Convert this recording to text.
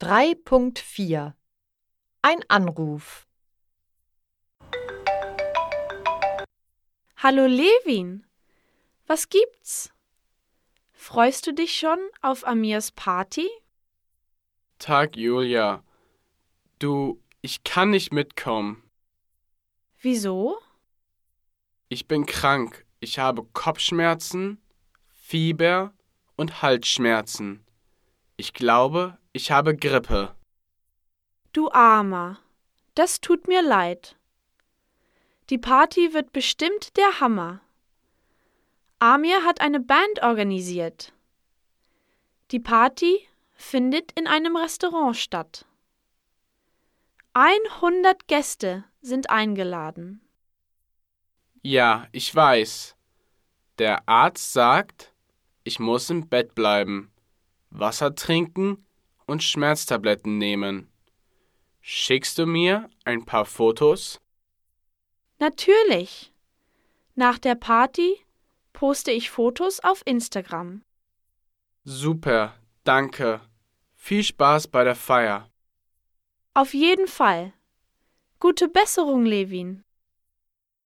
3.4 Ein Anruf Hallo Levin, was gibt's? Freust du dich schon auf Amirs Party? Tag, Julia. Du, ich kann nicht mitkommen. Wieso? Ich bin krank. Ich habe Kopfschmerzen, Fieber und Halsschmerzen. Ich glaube, ich habe Grippe. Du Armer, das tut mir leid. Die Party wird bestimmt der Hammer. Amir hat eine Band organisiert. Die Party findet in einem Restaurant statt. 100 Gäste sind eingeladen. Ja, ich weiß. Der Arzt sagt, ich muss im Bett bleiben, Wasser trinken und Schmerztabletten nehmen. Schickst du mir ein paar Fotos? Natürlich. Nach der Party poste ich Fotos auf Instagram. Super, danke. Viel Spaß bei der Feier. Auf jeden Fall. Gute Besserung, Levin.